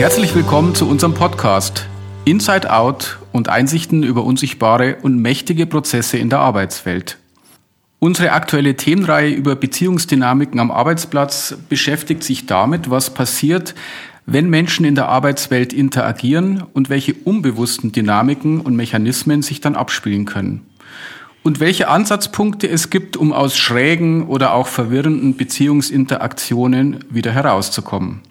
Herzlich willkommen zu unserem Podcast Inside Out und Einsichten über unsichtbare und mächtige Prozesse in der Arbeitswelt. Unsere aktuelle Themenreihe über Beziehungsdynamiken am Arbeitsplatz beschäftigt sich damit, was passiert, wenn Menschen in der Arbeitswelt interagieren und welche unbewussten Dynamiken und Mechanismen sich dann abspielen können. Und welche Ansatzpunkte es gibt, um aus schrägen oder auch verwirrenden Beziehungsinteraktionen wieder herauszukommen.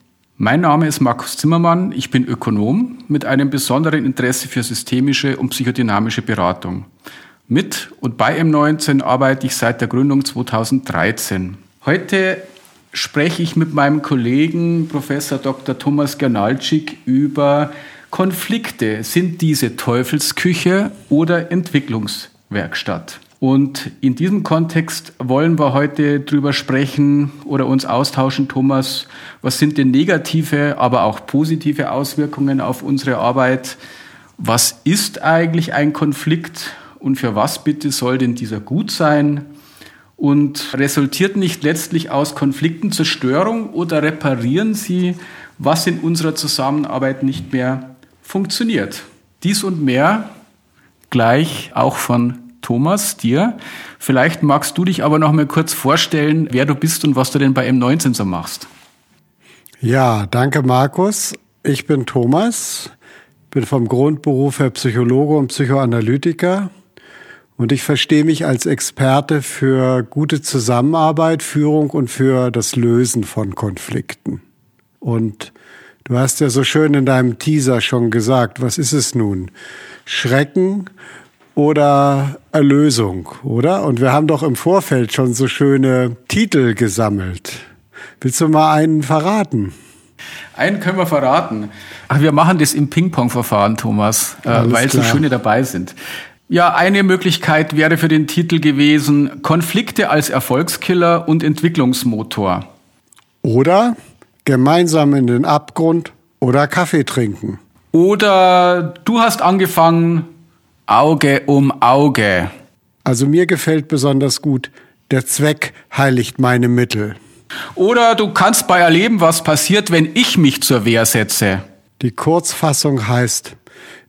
Mein Name ist Markus Zimmermann, ich bin Ökonom mit einem besonderen Interesse für systemische und psychodynamische Beratung. Mit und bei M19 arbeite ich seit der Gründung 2013. Heute spreche ich mit meinem Kollegen Professor Dr. Thomas Gernalczyk über Konflikte. Sind diese Teufelsküche oder Entwicklungswerkstatt? Und in diesem Kontext wollen wir heute drüber sprechen oder uns austauschen, Thomas. Was sind denn negative, aber auch positive Auswirkungen auf unsere Arbeit? Was ist eigentlich ein Konflikt und für was bitte soll denn dieser gut sein? Und resultiert nicht letztlich aus Konflikten Zerstörung oder reparieren sie, was in unserer Zusammenarbeit nicht mehr funktioniert? Dies und mehr gleich auch von Thomas, dir. Vielleicht magst du dich aber noch mal kurz vorstellen, wer du bist und was du denn bei M19 so machst. Ja, danke Markus. Ich bin Thomas, bin vom Grundberuf her Psychologe und Psychoanalytiker und ich verstehe mich als Experte für gute Zusammenarbeit, Führung und für das Lösen von Konflikten. Und du hast ja so schön in deinem Teaser schon gesagt, was ist es nun? Schrecken oder Erlösung, oder? Und wir haben doch im Vorfeld schon so schöne Titel gesammelt. Willst du mal einen verraten? Einen können wir verraten. Ach, wir machen das im Ping-Pong-Verfahren, Thomas, äh, weil klar. so schöne dabei sind. Ja, eine Möglichkeit wäre für den Titel gewesen Konflikte als Erfolgskiller und Entwicklungsmotor. Oder gemeinsam in den Abgrund oder Kaffee trinken. Oder du hast angefangen Auge um Auge. Also mir gefällt besonders gut, der Zweck heiligt meine Mittel. Oder du kannst bei erleben, was passiert, wenn ich mich zur Wehr setze. Die Kurzfassung heißt,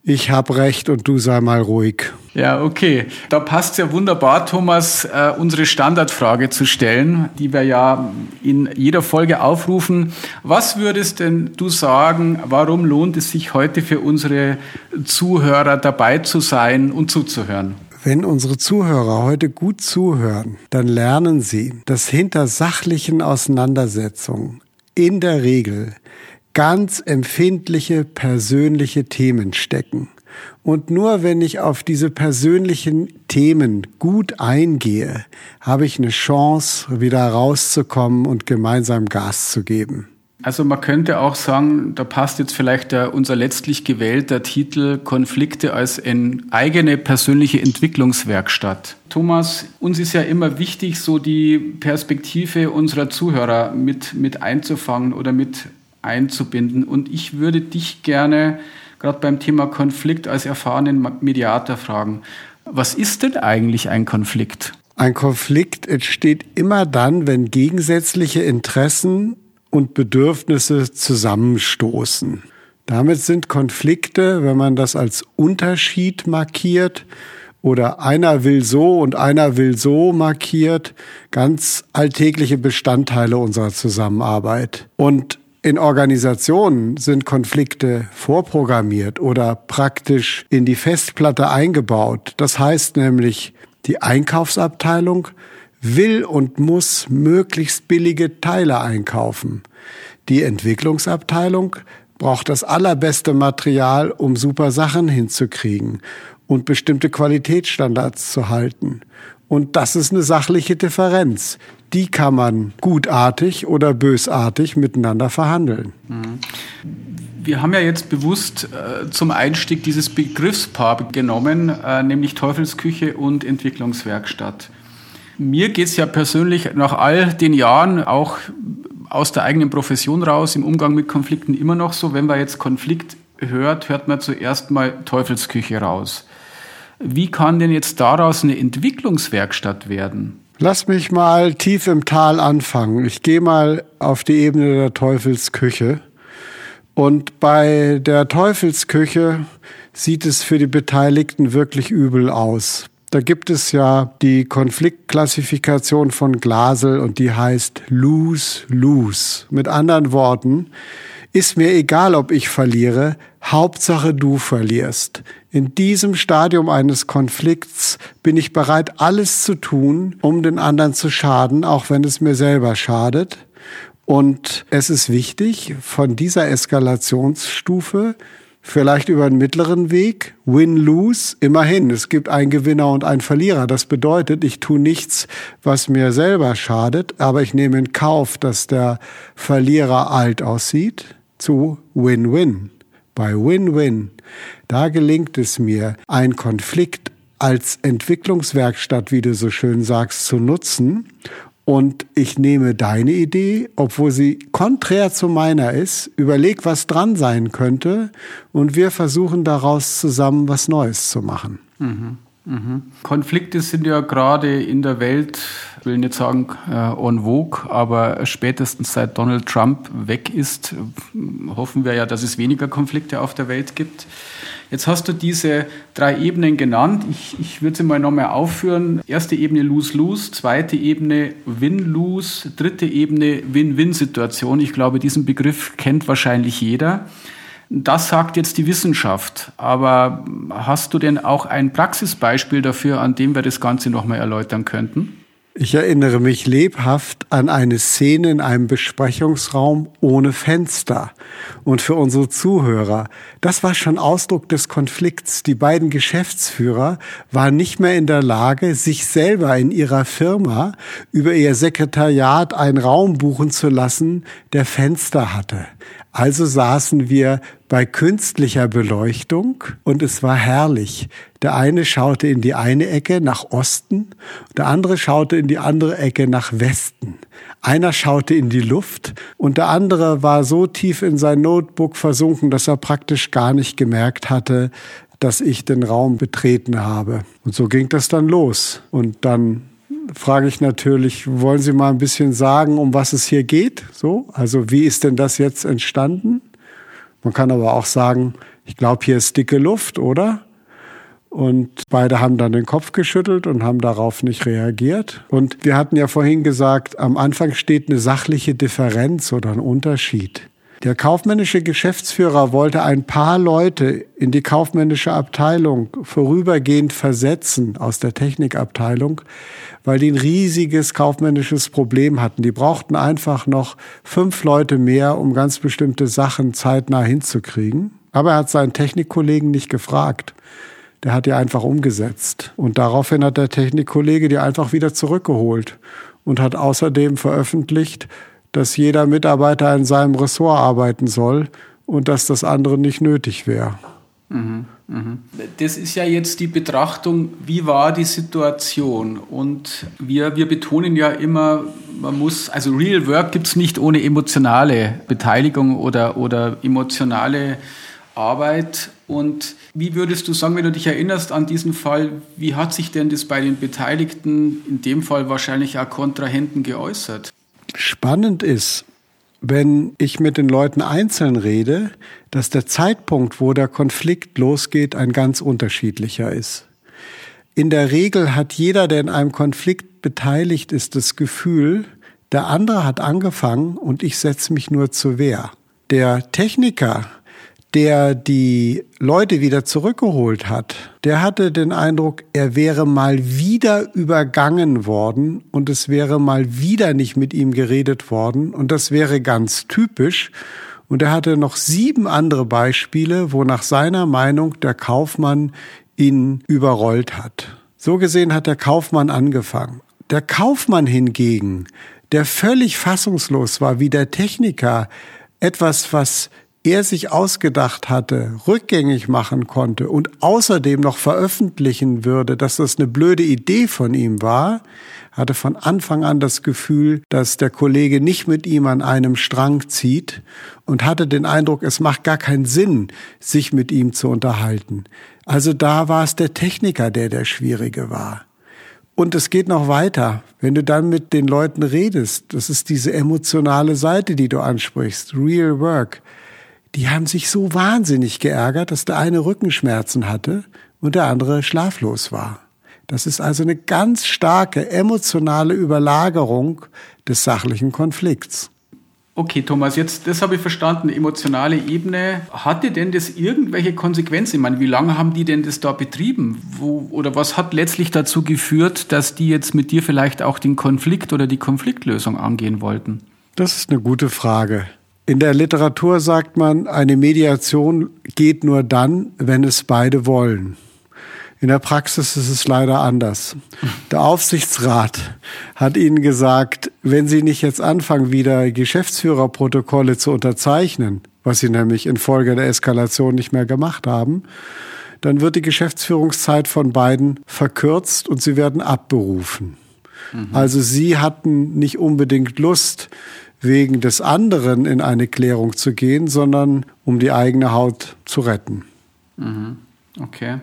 ich hab recht und du sei mal ruhig. Ja, okay. Da passt ja wunderbar, Thomas, äh, unsere Standardfrage zu stellen, die wir ja in jeder Folge aufrufen. Was würdest denn du sagen, warum lohnt es sich heute für unsere Zuhörer dabei zu sein und zuzuhören? Wenn unsere Zuhörer heute gut zuhören, dann lernen sie, dass hinter sachlichen Auseinandersetzungen in der Regel ganz empfindliche persönliche Themen stecken. Und nur wenn ich auf diese persönlichen Themen gut eingehe, habe ich eine Chance, wieder rauszukommen und gemeinsam Gas zu geben. Also man könnte auch sagen, da passt jetzt vielleicht der, unser letztlich gewählter Titel Konflikte als eine eigene persönliche Entwicklungswerkstatt. Thomas, uns ist ja immer wichtig, so die Perspektive unserer Zuhörer mit, mit einzufangen oder mit einzubinden. Und ich würde dich gerne gerade beim Thema Konflikt als erfahrenen Mediator fragen. Was ist denn eigentlich ein Konflikt? Ein Konflikt entsteht immer dann, wenn gegensätzliche Interessen und Bedürfnisse zusammenstoßen. Damit sind Konflikte, wenn man das als Unterschied markiert oder einer will so und einer will so markiert, ganz alltägliche Bestandteile unserer Zusammenarbeit. Und in Organisationen sind Konflikte vorprogrammiert oder praktisch in die Festplatte eingebaut. Das heißt nämlich, die Einkaufsabteilung will und muss möglichst billige Teile einkaufen. Die Entwicklungsabteilung braucht das allerbeste Material, um super Sachen hinzukriegen und bestimmte Qualitätsstandards zu halten. Und das ist eine sachliche Differenz. Die kann man gutartig oder bösartig miteinander verhandeln. Mhm. Wir haben ja jetzt bewusst äh, zum Einstieg dieses Begriffspaar genommen, äh, nämlich Teufelsküche und Entwicklungswerkstatt. Mir geht es ja persönlich nach all den Jahren auch aus der eigenen Profession raus, im Umgang mit Konflikten immer noch so, wenn man jetzt Konflikt hört, hört man zuerst mal Teufelsküche raus. Wie kann denn jetzt daraus eine Entwicklungswerkstatt werden? Lass mich mal tief im Tal anfangen. Ich gehe mal auf die Ebene der Teufelsküche. Und bei der Teufelsküche sieht es für die Beteiligten wirklich übel aus. Da gibt es ja die Konfliktklassifikation von Glasel und die heißt Lose, Lose. Mit anderen Worten, ist mir egal, ob ich verliere, Hauptsache du verlierst. In diesem Stadium eines Konflikts bin ich bereit, alles zu tun, um den anderen zu schaden, auch wenn es mir selber schadet. Und es ist wichtig, von dieser Eskalationsstufe vielleicht über einen mittleren Weg, Win-Lose, immerhin, es gibt einen Gewinner und einen Verlierer. Das bedeutet, ich tue nichts, was mir selber schadet, aber ich nehme in Kauf, dass der Verlierer alt aussieht, zu Win-Win. Bei Win-Win, da gelingt es mir, einen Konflikt als Entwicklungswerkstatt, wie du so schön sagst, zu nutzen und ich nehme deine Idee, obwohl sie konträr zu meiner ist, überleg, was dran sein könnte und wir versuchen daraus zusammen was Neues zu machen. Mhm. Mhm. Konflikte sind ja gerade in der Welt, ich will nicht sagen äh, en vogue, aber spätestens seit Donald Trump weg ist, hoffen wir ja, dass es weniger Konflikte auf der Welt gibt. Jetzt hast du diese drei Ebenen genannt. Ich, ich würde sie mal nochmal aufführen. Erste Ebene Lose-Lose, zweite Ebene Win-Lose, dritte Ebene Win-Win-Situation. Ich glaube, diesen Begriff kennt wahrscheinlich jeder. Das sagt jetzt die Wissenschaft. Aber hast du denn auch ein Praxisbeispiel dafür, an dem wir das Ganze nochmal erläutern könnten? Ich erinnere mich lebhaft an eine Szene in einem Besprechungsraum ohne Fenster. Und für unsere Zuhörer, das war schon Ausdruck des Konflikts. Die beiden Geschäftsführer waren nicht mehr in der Lage, sich selber in ihrer Firma über ihr Sekretariat einen Raum buchen zu lassen, der Fenster hatte. Also saßen wir bei künstlicher Beleuchtung und es war herrlich. Der eine schaute in die eine Ecke nach Osten, der andere schaute in die andere Ecke nach Westen. Einer schaute in die Luft und der andere war so tief in sein Notebook versunken, dass er praktisch gar nicht gemerkt hatte, dass ich den Raum betreten habe. Und so ging das dann los. Und dann frage ich natürlich, wollen Sie mal ein bisschen sagen, um was es hier geht? So, also wie ist denn das jetzt entstanden? Man kann aber auch sagen, ich glaube, hier ist dicke Luft, oder? Und beide haben dann den Kopf geschüttelt und haben darauf nicht reagiert. Und wir hatten ja vorhin gesagt, am Anfang steht eine sachliche Differenz oder ein Unterschied. Der kaufmännische Geschäftsführer wollte ein paar Leute in die kaufmännische Abteilung vorübergehend versetzen aus der Technikabteilung, weil die ein riesiges kaufmännisches Problem hatten. Die brauchten einfach noch fünf Leute mehr, um ganz bestimmte Sachen zeitnah hinzukriegen. Aber er hat seinen Technikkollegen nicht gefragt. Der hat die einfach umgesetzt. Und daraufhin hat der Technikkollege die einfach wieder zurückgeholt und hat außerdem veröffentlicht, dass jeder Mitarbeiter in seinem Ressort arbeiten soll und dass das andere nicht nötig wäre. Mhm, mhm. Das ist ja jetzt die Betrachtung, wie war die Situation? Und wir, wir betonen ja immer, man muss, also Real Work gibt es nicht ohne emotionale Beteiligung oder, oder emotionale Arbeit. Und wie würdest du sagen, wenn du dich erinnerst an diesen Fall, wie hat sich denn das bei den Beteiligten, in dem Fall wahrscheinlich auch Kontrahenten, geäußert? Spannend ist, wenn ich mit den Leuten einzeln rede, dass der Zeitpunkt, wo der Konflikt losgeht, ein ganz unterschiedlicher ist. In der Regel hat jeder, der in einem Konflikt beteiligt ist, das Gefühl, der andere hat angefangen und ich setze mich nur zur Wehr. Der Techniker der die Leute wieder zurückgeholt hat, der hatte den Eindruck, er wäre mal wieder übergangen worden und es wäre mal wieder nicht mit ihm geredet worden und das wäre ganz typisch. Und er hatte noch sieben andere Beispiele, wo nach seiner Meinung der Kaufmann ihn überrollt hat. So gesehen hat der Kaufmann angefangen. Der Kaufmann hingegen, der völlig fassungslos war, wie der Techniker, etwas, was er sich ausgedacht hatte, rückgängig machen konnte und außerdem noch veröffentlichen würde, dass das eine blöde Idee von ihm war, hatte von Anfang an das Gefühl, dass der Kollege nicht mit ihm an einem Strang zieht und hatte den Eindruck, es macht gar keinen Sinn, sich mit ihm zu unterhalten. Also da war es der Techniker, der der Schwierige war. Und es geht noch weiter. Wenn du dann mit den Leuten redest, das ist diese emotionale Seite, die du ansprichst, Real Work die haben sich so wahnsinnig geärgert, dass der eine Rückenschmerzen hatte und der andere schlaflos war. Das ist also eine ganz starke emotionale Überlagerung des sachlichen Konflikts. Okay, Thomas, jetzt, das habe ich verstanden, emotionale Ebene. Hatte denn das irgendwelche Konsequenzen? Ich meine, wie lange haben die denn das da betrieben? Wo, oder was hat letztlich dazu geführt, dass die jetzt mit dir vielleicht auch den Konflikt oder die Konfliktlösung angehen wollten? Das ist eine gute Frage. In der Literatur sagt man, eine Mediation geht nur dann, wenn es beide wollen. In der Praxis ist es leider anders. Der Aufsichtsrat hat Ihnen gesagt, wenn Sie nicht jetzt anfangen, wieder Geschäftsführerprotokolle zu unterzeichnen, was Sie nämlich infolge der Eskalation nicht mehr gemacht haben, dann wird die Geschäftsführungszeit von beiden verkürzt und sie werden abberufen. Mhm. Also Sie hatten nicht unbedingt Lust, wegen des anderen in eine Klärung zu gehen, sondern um die eigene Haut zu retten. Mhm. Okay.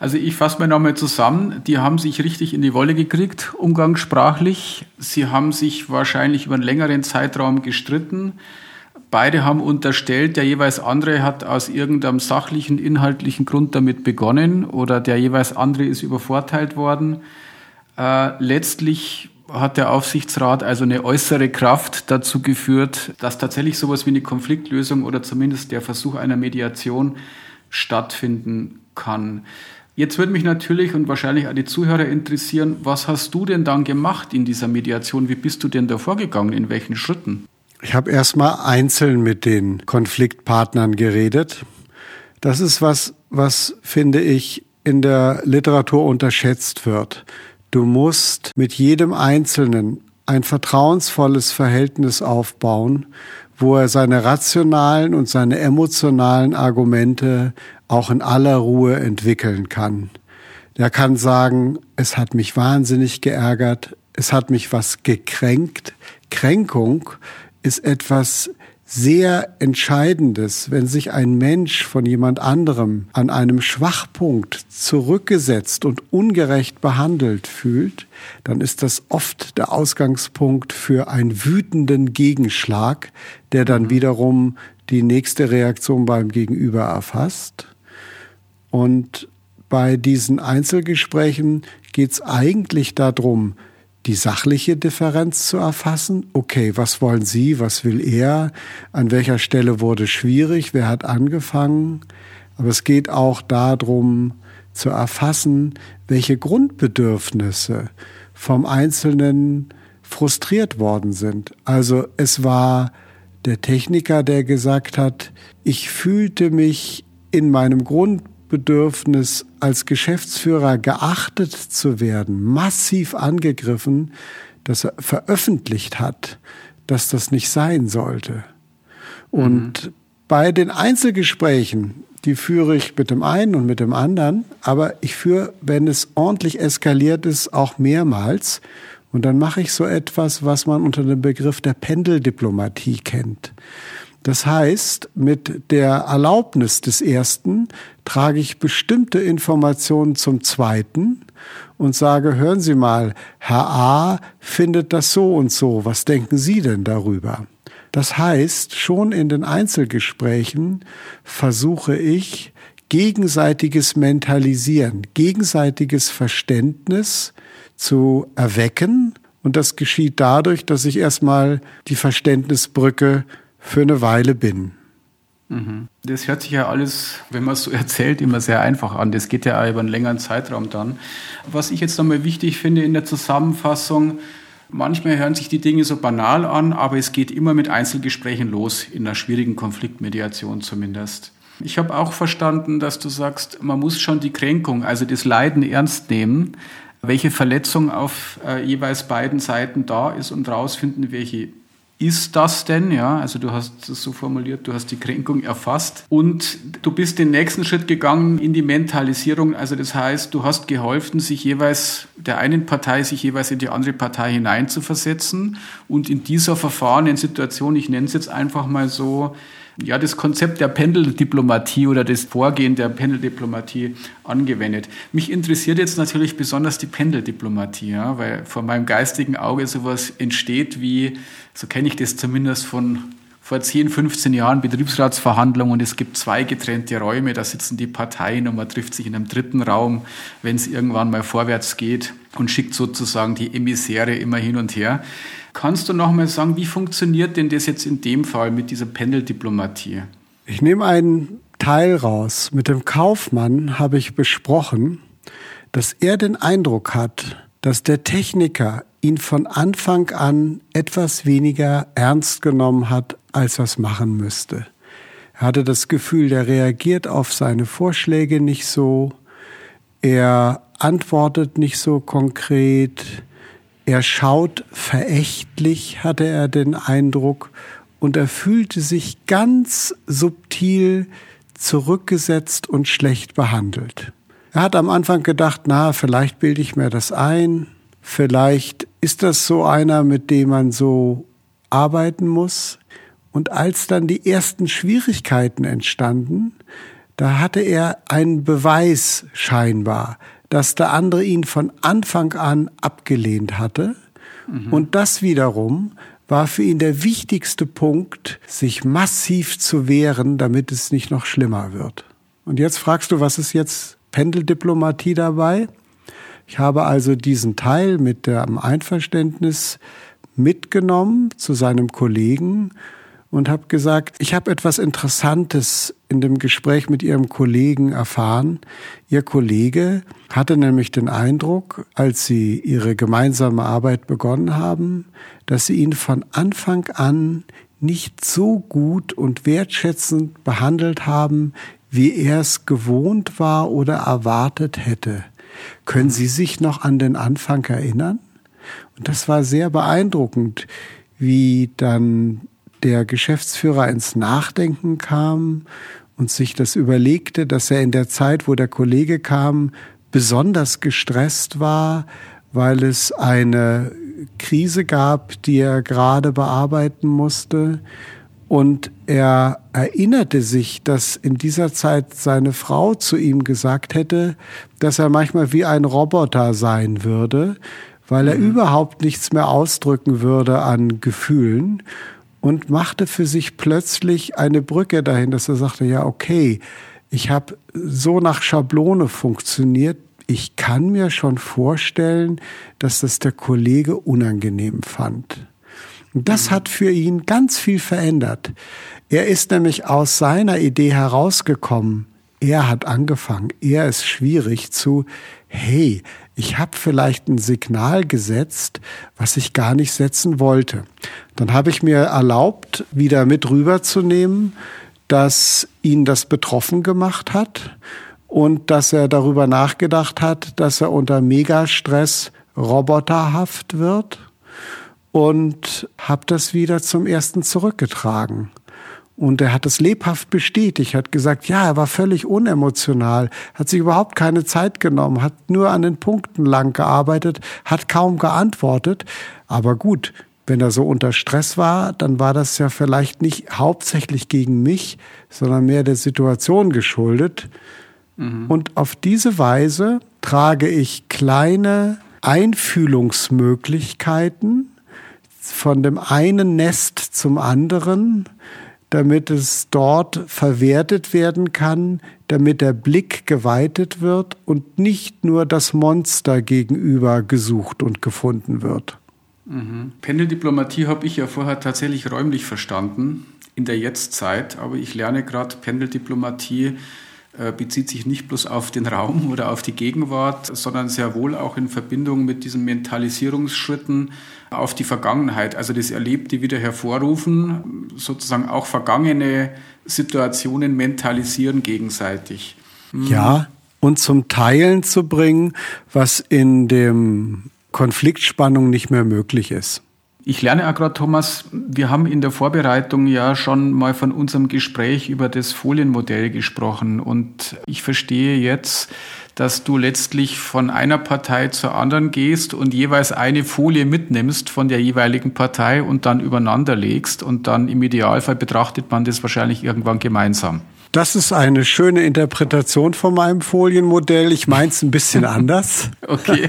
Also ich fasse mal nochmal zusammen. Die haben sich richtig in die Wolle gekriegt, umgangssprachlich. Sie haben sich wahrscheinlich über einen längeren Zeitraum gestritten. Beide haben unterstellt, der jeweils andere hat aus irgendeinem sachlichen, inhaltlichen Grund damit begonnen oder der jeweils andere ist übervorteilt worden. Äh, letztlich hat der Aufsichtsrat also eine äußere Kraft dazu geführt, dass tatsächlich sowas wie eine Konfliktlösung oder zumindest der Versuch einer Mediation stattfinden kann. Jetzt würde mich natürlich und wahrscheinlich auch die Zuhörer interessieren, was hast du denn dann gemacht in dieser Mediation? Wie bist du denn da vorgegangen? In welchen Schritten? Ich habe erstmal einzeln mit den Konfliktpartnern geredet. Das ist was, was finde ich in der Literatur unterschätzt wird. Du musst mit jedem Einzelnen ein vertrauensvolles Verhältnis aufbauen, wo er seine rationalen und seine emotionalen Argumente auch in aller Ruhe entwickeln kann. Der kann sagen, es hat mich wahnsinnig geärgert, es hat mich was gekränkt. Kränkung ist etwas sehr Entscheidendes, wenn sich ein Mensch von jemand anderem an einem Schwachpunkt zurückgesetzt und ungerecht behandelt fühlt, dann ist das oft der Ausgangspunkt für einen wütenden Gegenschlag, der dann mhm. wiederum die nächste Reaktion beim Gegenüber erfasst. Und bei diesen Einzelgesprächen geht es eigentlich darum, die sachliche Differenz zu erfassen. Okay, was wollen Sie, was will er, an welcher Stelle wurde schwierig, wer hat angefangen. Aber es geht auch darum zu erfassen, welche Grundbedürfnisse vom Einzelnen frustriert worden sind. Also es war der Techniker, der gesagt hat, ich fühlte mich in meinem Grundbedürfnis Bedürfnis, als Geschäftsführer geachtet zu werden, massiv angegriffen, dass er veröffentlicht hat, dass das nicht sein sollte. Und mhm. bei den Einzelgesprächen, die führe ich mit dem einen und mit dem anderen, aber ich führe, wenn es ordentlich eskaliert ist, auch mehrmals. Und dann mache ich so etwas, was man unter dem Begriff der Pendeldiplomatie kennt. Das heißt, mit der Erlaubnis des ersten trage ich bestimmte Informationen zum zweiten und sage, hören Sie mal, Herr A findet das so und so, was denken Sie denn darüber? Das heißt, schon in den Einzelgesprächen versuche ich, gegenseitiges Mentalisieren, gegenseitiges Verständnis zu erwecken. Und das geschieht dadurch, dass ich erstmal die Verständnisbrücke für eine Weile bin. Mhm. Das hört sich ja alles, wenn man es so erzählt, immer sehr einfach an. Das geht ja über einen längeren Zeitraum dann. Was ich jetzt nochmal wichtig finde in der Zusammenfassung, manchmal hören sich die Dinge so banal an, aber es geht immer mit Einzelgesprächen los, in einer schwierigen Konfliktmediation zumindest. Ich habe auch verstanden, dass du sagst, man muss schon die Kränkung, also das Leiden ernst nehmen, welche Verletzung auf äh, jeweils beiden Seiten da ist und rausfinden, welche ist das denn? Ja, also du hast es so formuliert, du hast die Kränkung erfasst und du bist den nächsten Schritt gegangen in die Mentalisierung. Also das heißt, du hast geholfen, sich jeweils der einen Partei sich jeweils in die andere Partei hineinzuversetzen und in dieser verfahrenen Situation, ich nenne es jetzt einfach mal so, ja, das Konzept der Pendeldiplomatie oder das Vorgehen der Pendeldiplomatie angewendet. Mich interessiert jetzt natürlich besonders die Pendeldiplomatie, ja, weil vor meinem geistigen Auge sowas entsteht wie, so kenne ich das zumindest von vor 10, 15 Jahren Betriebsratsverhandlungen und es gibt zwei getrennte Räume, da sitzen die Parteien und man trifft sich in einem dritten Raum, wenn es irgendwann mal vorwärts geht und schickt sozusagen die Emissäre immer hin und her. Kannst du noch mal sagen, wie funktioniert denn das jetzt in dem Fall mit dieser Pendeldiplomatie? Ich nehme einen Teil raus. Mit dem Kaufmann habe ich besprochen, dass er den Eindruck hat, dass der Techniker ihn von Anfang an etwas weniger ernst genommen hat, als er es machen müsste. Er hatte das Gefühl, der reagiert auf seine Vorschläge nicht so, er antwortet nicht so konkret, er schaut verächtlich, hatte er den Eindruck, und er fühlte sich ganz subtil zurückgesetzt und schlecht behandelt. Er hat am Anfang gedacht, na, vielleicht bilde ich mir das ein, vielleicht ist das so einer, mit dem man so arbeiten muss. Und als dann die ersten Schwierigkeiten entstanden, da hatte er einen Beweis scheinbar, dass der andere ihn von Anfang an abgelehnt hatte. Mhm. Und das wiederum war für ihn der wichtigste Punkt, sich massiv zu wehren, damit es nicht noch schlimmer wird. Und jetzt fragst du, was ist jetzt Pendeldiplomatie dabei. Ich habe also diesen Teil mit dem Einverständnis mitgenommen zu seinem Kollegen und habe gesagt, ich habe etwas Interessantes in dem Gespräch mit Ihrem Kollegen erfahren. Ihr Kollege hatte nämlich den Eindruck, als Sie Ihre gemeinsame Arbeit begonnen haben, dass Sie ihn von Anfang an nicht so gut und wertschätzend behandelt haben, wie er es gewohnt war oder erwartet hätte. Können Sie sich noch an den Anfang erinnern? Und das war sehr beeindruckend, wie dann der Geschäftsführer ins Nachdenken kam und sich das überlegte, dass er in der Zeit, wo der Kollege kam, besonders gestresst war, weil es eine Krise gab, die er gerade bearbeiten musste und er erinnerte sich, dass in dieser Zeit seine Frau zu ihm gesagt hätte, dass er manchmal wie ein Roboter sein würde, weil er mhm. überhaupt nichts mehr ausdrücken würde an Gefühlen und machte für sich plötzlich eine Brücke dahin, dass er sagte, ja, okay, ich habe so nach Schablone funktioniert, ich kann mir schon vorstellen, dass das der Kollege unangenehm fand. Das hat für ihn ganz viel verändert. Er ist nämlich aus seiner Idee herausgekommen. Er hat angefangen, er ist schwierig zu, hey, ich habe vielleicht ein Signal gesetzt, was ich gar nicht setzen wollte. Dann habe ich mir erlaubt, wieder mit rüberzunehmen, dass ihn das betroffen gemacht hat und dass er darüber nachgedacht hat, dass er unter Megastress roboterhaft wird und habe das wieder zum ersten zurückgetragen. Und er hat es lebhaft bestätigt, hat gesagt, ja, er war völlig unemotional, hat sich überhaupt keine Zeit genommen, hat nur an den Punkten lang gearbeitet, hat kaum geantwortet. Aber gut, wenn er so unter Stress war, dann war das ja vielleicht nicht hauptsächlich gegen mich, sondern mehr der Situation geschuldet. Mhm. Und auf diese Weise trage ich kleine Einfühlungsmöglichkeiten von dem einen Nest zum anderen, damit es dort verwertet werden kann, damit der Blick geweitet wird und nicht nur das Monster gegenüber gesucht und gefunden wird. Mhm. Pendeldiplomatie habe ich ja vorher tatsächlich räumlich verstanden in der Jetztzeit, aber ich lerne gerade Pendeldiplomatie äh, bezieht sich nicht bloß auf den Raum oder auf die Gegenwart, sondern sehr wohl auch in Verbindung mit diesen Mentalisierungsschritten auf die Vergangenheit, also das Erlebte wieder hervorrufen, sozusagen auch vergangene Situationen mentalisieren gegenseitig. Hm. Ja, und zum Teilen zu bringen, was in dem Konfliktspannung nicht mehr möglich ist. Ich lerne auch gerade, Thomas, wir haben in der Vorbereitung ja schon mal von unserem Gespräch über das Folienmodell gesprochen und ich verstehe jetzt, dass du letztlich von einer Partei zur anderen gehst und jeweils eine Folie mitnimmst von der jeweiligen Partei und dann übereinander legst und dann im Idealfall betrachtet man das wahrscheinlich irgendwann gemeinsam. Das ist eine schöne Interpretation von meinem Folienmodell. Ich meine es ein bisschen anders. okay,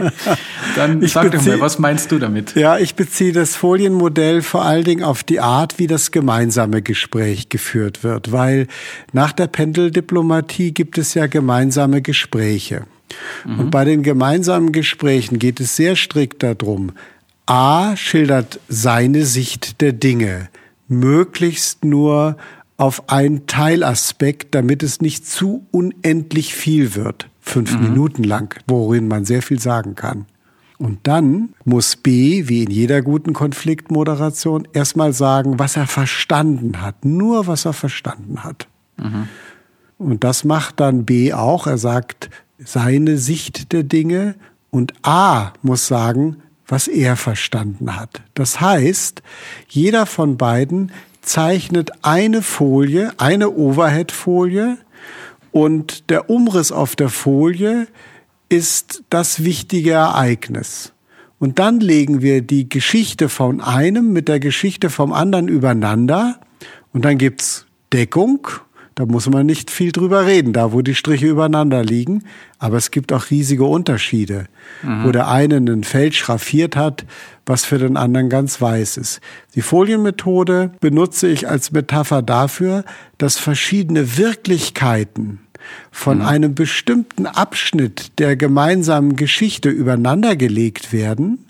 dann ich sag doch mal, was meinst du damit? Ja, ich beziehe das Folienmodell vor allen Dingen auf die Art, wie das gemeinsame Gespräch geführt wird, weil nach der Pendeldiplomatie gibt es ja gemeinsame Gespräche. Mhm. Und bei den gemeinsamen Gesprächen geht es sehr strikt darum, A schildert seine Sicht der Dinge, möglichst nur auf einen Teilaspekt, damit es nicht zu unendlich viel wird, fünf mhm. Minuten lang, worin man sehr viel sagen kann. Und dann muss B, wie in jeder guten Konfliktmoderation, erstmal sagen, was er verstanden hat. Nur was er verstanden hat. Mhm. Und das macht dann B auch. Er sagt seine Sicht der Dinge und A muss sagen, was er verstanden hat. Das heißt, jeder von beiden zeichnet eine Folie, eine Overhead-Folie und der Umriss auf der Folie ist das wichtige Ereignis. Und dann legen wir die Geschichte von einem mit der Geschichte vom anderen übereinander und dann gibt's Deckung da muss man nicht viel drüber reden, da wo die Striche übereinander liegen. Aber es gibt auch riesige Unterschiede, mhm. wo der eine ein Feld schraffiert hat, was für den anderen ganz weiß ist. Die Folienmethode benutze ich als Metapher dafür, dass verschiedene Wirklichkeiten von mhm. einem bestimmten Abschnitt der gemeinsamen Geschichte übereinander gelegt werden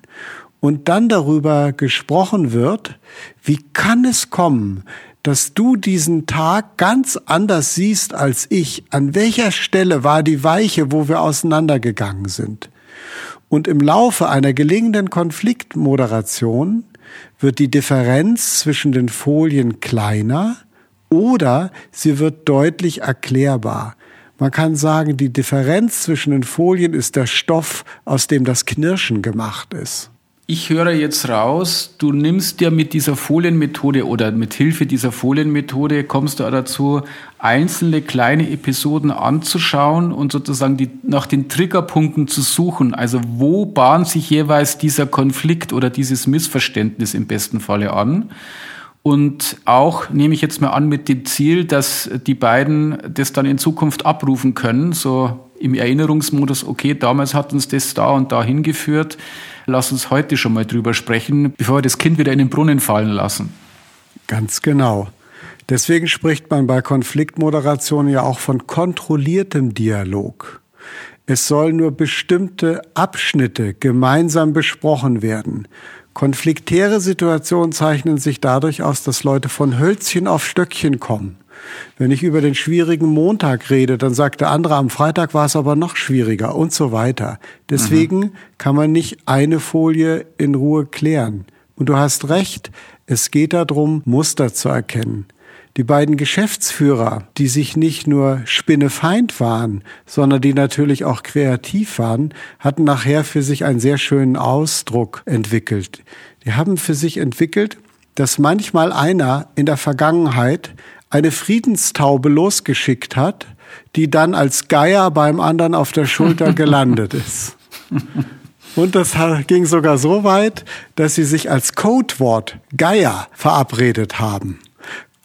und dann darüber gesprochen wird, wie kann es kommen, dass du diesen Tag ganz anders siehst als ich. An welcher Stelle war die Weiche, wo wir auseinandergegangen sind? Und im Laufe einer gelingenden Konfliktmoderation wird die Differenz zwischen den Folien kleiner oder sie wird deutlich erklärbar. Man kann sagen, die Differenz zwischen den Folien ist der Stoff, aus dem das Knirschen gemacht ist ich höre jetzt raus, du nimmst dir mit dieser Folienmethode oder mit Hilfe dieser Folienmethode kommst du dazu, einzelne kleine Episoden anzuschauen und sozusagen die, nach den Triggerpunkten zu suchen. Also wo bahnt sich jeweils dieser Konflikt oder dieses Missverständnis im besten Falle an? Und auch nehme ich jetzt mal an mit dem Ziel, dass die beiden das dann in Zukunft abrufen können, so im Erinnerungsmodus, okay, damals hat uns das da und da hingeführt lass uns heute schon mal drüber sprechen, bevor wir das Kind wieder in den Brunnen fallen lassen. Ganz genau. Deswegen spricht man bei Konfliktmoderation ja auch von kontrolliertem Dialog. Es sollen nur bestimmte Abschnitte gemeinsam besprochen werden. Konfliktäre Situationen zeichnen sich dadurch aus, dass Leute von Hölzchen auf Stöckchen kommen. Wenn ich über den schwierigen Montag rede, dann sagt der andere, am Freitag war es aber noch schwieriger und so weiter. Deswegen mhm. kann man nicht eine Folie in Ruhe klären. Und du hast recht, es geht darum, Muster zu erkennen. Die beiden Geschäftsführer, die sich nicht nur spinnefeind waren, sondern die natürlich auch kreativ waren, hatten nachher für sich einen sehr schönen Ausdruck entwickelt. Die haben für sich entwickelt, dass manchmal einer in der Vergangenheit eine Friedenstaube losgeschickt hat, die dann als Geier beim anderen auf der Schulter gelandet ist. Und das ging sogar so weit, dass sie sich als Codewort Geier verabredet haben.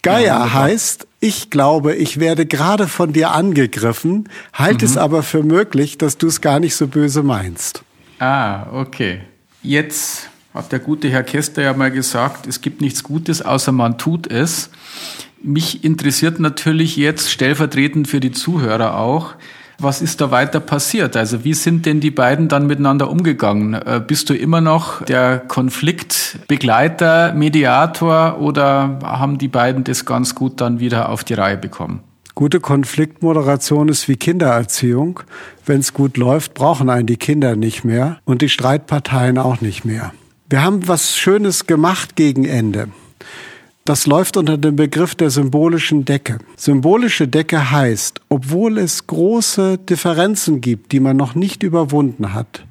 Geier ja, heißt, ich glaube, ich werde gerade von dir angegriffen, halt mhm. es aber für möglich, dass du es gar nicht so böse meinst. Ah, okay. Jetzt hat der gute Herr Kester ja mal gesagt, es gibt nichts Gutes, außer man tut es. Mich interessiert natürlich jetzt stellvertretend für die Zuhörer auch, was ist da weiter passiert? Also wie sind denn die beiden dann miteinander umgegangen? Äh, bist du immer noch der Konfliktbegleiter, Mediator oder haben die beiden das ganz gut dann wieder auf die Reihe bekommen? Gute Konfliktmoderation ist wie Kindererziehung. Wenn es gut läuft, brauchen einen die Kinder nicht mehr und die Streitparteien auch nicht mehr. Wir haben was Schönes gemacht gegen Ende. Das läuft unter dem Begriff der symbolischen Decke. Symbolische Decke heißt, obwohl es große Differenzen gibt, die man noch nicht überwunden hat,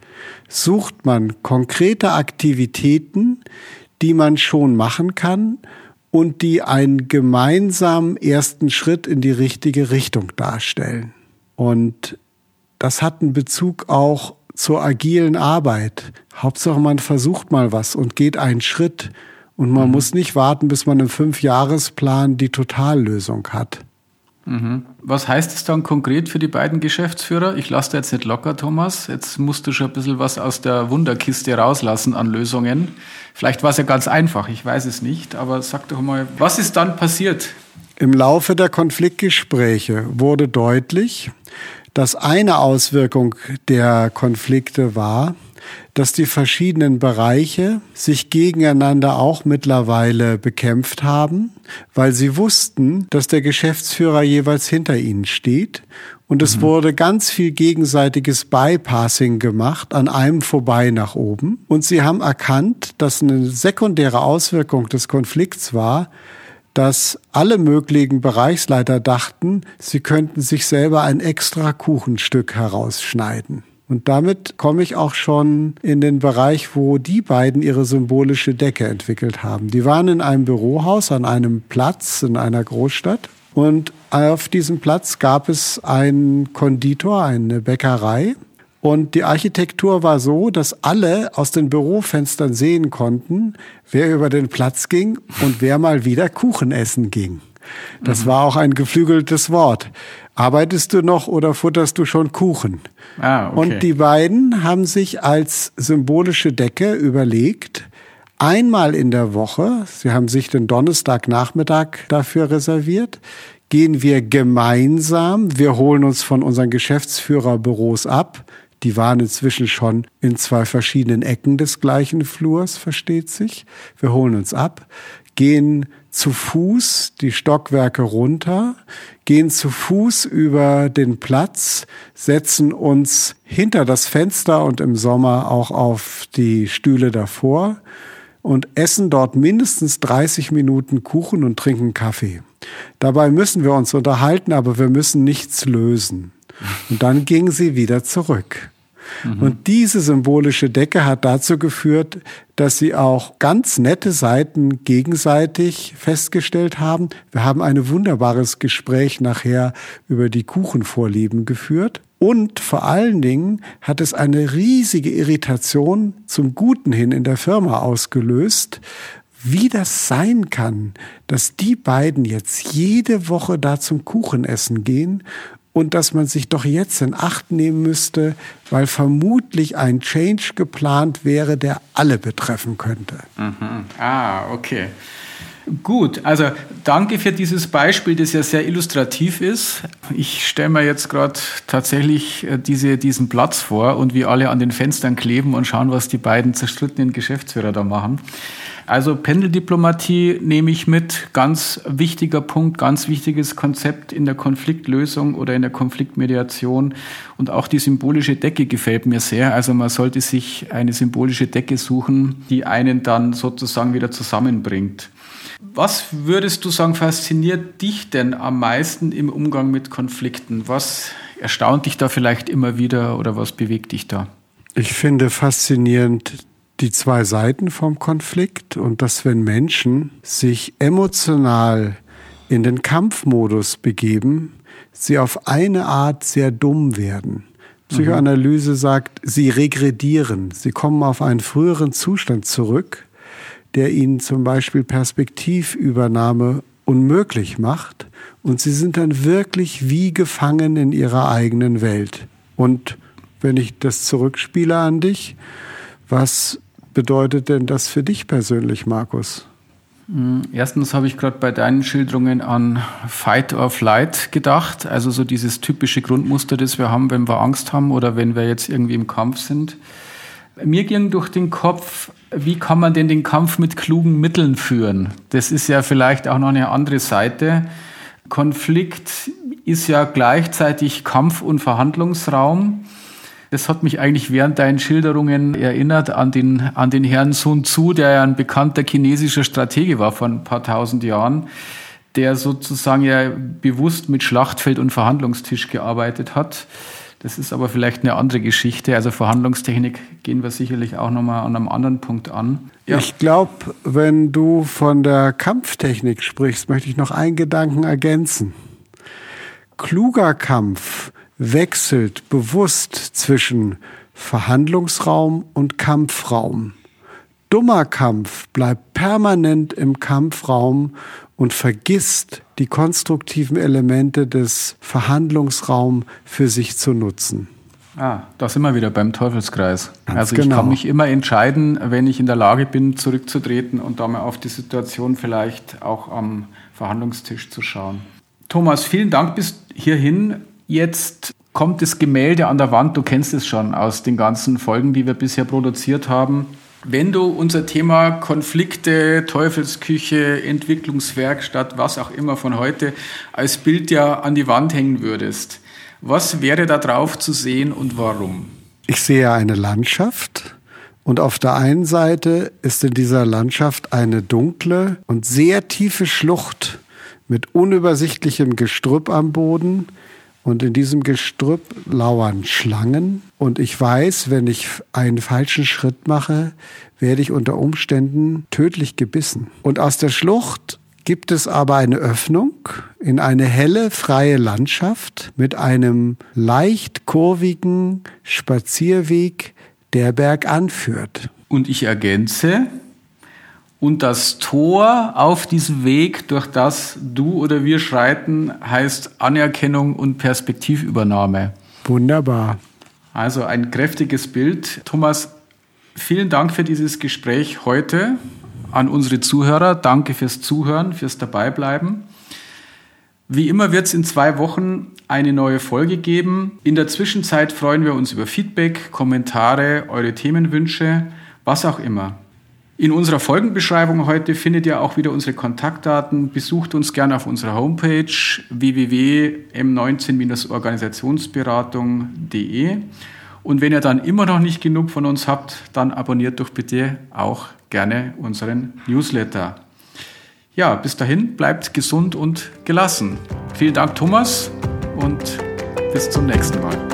sucht man konkrete Aktivitäten, die man schon machen kann und die einen gemeinsamen ersten Schritt in die richtige Richtung darstellen. Und das hat einen Bezug auch zur agilen Arbeit. Hauptsache man versucht mal was und geht einen Schritt und man mhm. muss nicht warten, bis man im Fünfjahresplan die Totallösung hat. Mhm. Was heißt es dann konkret für die beiden Geschäftsführer? Ich lasse da jetzt nicht locker, Thomas. Jetzt musst du schon ein bisschen was aus der Wunderkiste rauslassen an Lösungen. Vielleicht war es ja ganz einfach, ich weiß es nicht. Aber sag doch mal, was ist dann passiert? Im Laufe der Konfliktgespräche wurde deutlich, dass eine Auswirkung der Konflikte war, dass die verschiedenen Bereiche sich gegeneinander auch mittlerweile bekämpft haben, weil sie wussten, dass der Geschäftsführer jeweils hinter ihnen steht. Und es mhm. wurde ganz viel gegenseitiges Bypassing gemacht, an einem vorbei nach oben. Und sie haben erkannt, dass eine sekundäre Auswirkung des Konflikts war, dass alle möglichen Bereichsleiter dachten, sie könnten sich selber ein extra Kuchenstück herausschneiden. Und damit komme ich auch schon in den Bereich, wo die beiden ihre symbolische Decke entwickelt haben. Die waren in einem Bürohaus an einem Platz in einer Großstadt. Und auf diesem Platz gab es einen Konditor, eine Bäckerei. Und die Architektur war so, dass alle aus den Bürofenstern sehen konnten, wer über den Platz ging und wer mal wieder Kuchen essen ging. Das mhm. war auch ein geflügeltes Wort. Arbeitest du noch oder futterst du schon Kuchen? Ah, okay. Und die beiden haben sich als symbolische Decke überlegt, einmal in der Woche, sie haben sich den Donnerstagnachmittag dafür reserviert, gehen wir gemeinsam, wir holen uns von unseren Geschäftsführerbüros ab, die waren inzwischen schon in zwei verschiedenen Ecken des gleichen Flurs, versteht sich. Wir holen uns ab, gehen zu Fuß die Stockwerke runter, gehen zu Fuß über den Platz, setzen uns hinter das Fenster und im Sommer auch auf die Stühle davor und essen dort mindestens 30 Minuten Kuchen und trinken Kaffee. Dabei müssen wir uns unterhalten, aber wir müssen nichts lösen. Und dann gingen sie wieder zurück. Mhm. Und diese symbolische Decke hat dazu geführt, dass sie auch ganz nette Seiten gegenseitig festgestellt haben. Wir haben ein wunderbares Gespräch nachher über die Kuchenvorlieben geführt. Und vor allen Dingen hat es eine riesige Irritation zum Guten hin in der Firma ausgelöst, wie das sein kann, dass die beiden jetzt jede Woche da zum Kuchenessen gehen und dass man sich doch jetzt in Acht nehmen müsste, weil vermutlich ein Change geplant wäre, der alle betreffen könnte. Mhm. Ah, okay. Gut, also danke für dieses Beispiel, das ja sehr illustrativ ist. Ich stelle mir jetzt gerade tatsächlich äh, diese, diesen Platz vor und wie alle an den Fenstern kleben und schauen, was die beiden zerstrittenen Geschäftsführer da machen. Also Pendeldiplomatie nehme ich mit, ganz wichtiger Punkt, ganz wichtiges Konzept in der Konfliktlösung oder in der Konfliktmediation. Und auch die symbolische Decke gefällt mir sehr. Also man sollte sich eine symbolische Decke suchen, die einen dann sozusagen wieder zusammenbringt. Was würdest du sagen, fasziniert dich denn am meisten im Umgang mit Konflikten? Was erstaunt dich da vielleicht immer wieder oder was bewegt dich da? Ich finde faszinierend die zwei Seiten vom Konflikt und dass wenn Menschen sich emotional in den Kampfmodus begeben, sie auf eine Art sehr dumm werden. Psychoanalyse sagt, sie regredieren, sie kommen auf einen früheren Zustand zurück, der ihnen zum Beispiel Perspektivübernahme unmöglich macht und sie sind dann wirklich wie gefangen in ihrer eigenen Welt. Und wenn ich das zurückspiele an dich, was bedeutet denn das für dich persönlich, Markus? Hm, erstens habe ich gerade bei deinen Schilderungen an Fight or Flight gedacht, also so dieses typische Grundmuster, das wir haben, wenn wir Angst haben oder wenn wir jetzt irgendwie im Kampf sind. Mir ging durch den Kopf, wie kann man denn den Kampf mit klugen Mitteln führen? Das ist ja vielleicht auch noch eine andere Seite. Konflikt ist ja gleichzeitig Kampf- und Verhandlungsraum. Das hat mich eigentlich während deinen Schilderungen erinnert an den, an den Herrn Sun Tzu, der ja ein bekannter chinesischer Stratege war vor ein paar tausend Jahren, der sozusagen ja bewusst mit Schlachtfeld und Verhandlungstisch gearbeitet hat. Das ist aber vielleicht eine andere Geschichte. Also Verhandlungstechnik gehen wir sicherlich auch nochmal an einem anderen Punkt an. Ja. Ich glaube, wenn du von der Kampftechnik sprichst, möchte ich noch einen Gedanken ergänzen. Kluger Kampf wechselt bewusst zwischen Verhandlungsraum und Kampfraum. stummer Kampf bleibt permanent im Kampfraum und vergisst die konstruktiven Elemente des Verhandlungsraums für sich zu nutzen. Ah, da sind wir wieder beim Teufelskreis. Ganz also ich genau. kann mich immer entscheiden, wenn ich in der Lage bin, zurückzutreten und da mal auf die Situation vielleicht auch am Verhandlungstisch zu schauen. Thomas, vielen Dank bis hierhin. Jetzt kommt das Gemälde an der Wand. Du kennst es schon aus den ganzen Folgen, die wir bisher produziert haben. Wenn du unser Thema Konflikte, Teufelsküche, Entwicklungswerkstatt, was auch immer von heute als Bild ja an die Wand hängen würdest, was wäre da drauf zu sehen und warum? Ich sehe eine Landschaft und auf der einen Seite ist in dieser Landschaft eine dunkle und sehr tiefe Schlucht mit unübersichtlichem Gestrüpp am Boden. Und in diesem Gestrüpp lauern Schlangen. Und ich weiß, wenn ich einen falschen Schritt mache, werde ich unter Umständen tödlich gebissen. Und aus der Schlucht gibt es aber eine Öffnung in eine helle, freie Landschaft mit einem leicht kurvigen Spazierweg, der bergan führt. Und ich ergänze, und das Tor auf diesem Weg, durch das du oder wir schreiten, heißt Anerkennung und Perspektivübernahme. Wunderbar. Also ein kräftiges Bild. Thomas, vielen Dank für dieses Gespräch heute an unsere Zuhörer. Danke fürs Zuhören, fürs Dabeibleiben. Wie immer wird es in zwei Wochen eine neue Folge geben. In der Zwischenzeit freuen wir uns über Feedback, Kommentare, eure Themenwünsche, was auch immer. In unserer Folgenbeschreibung heute findet ihr auch wieder unsere Kontaktdaten. Besucht uns gerne auf unserer Homepage www.m19-organisationsberatung.de. Und wenn ihr dann immer noch nicht genug von uns habt, dann abonniert doch bitte auch gerne unseren Newsletter. Ja, bis dahin bleibt gesund und gelassen. Vielen Dank, Thomas, und bis zum nächsten Mal.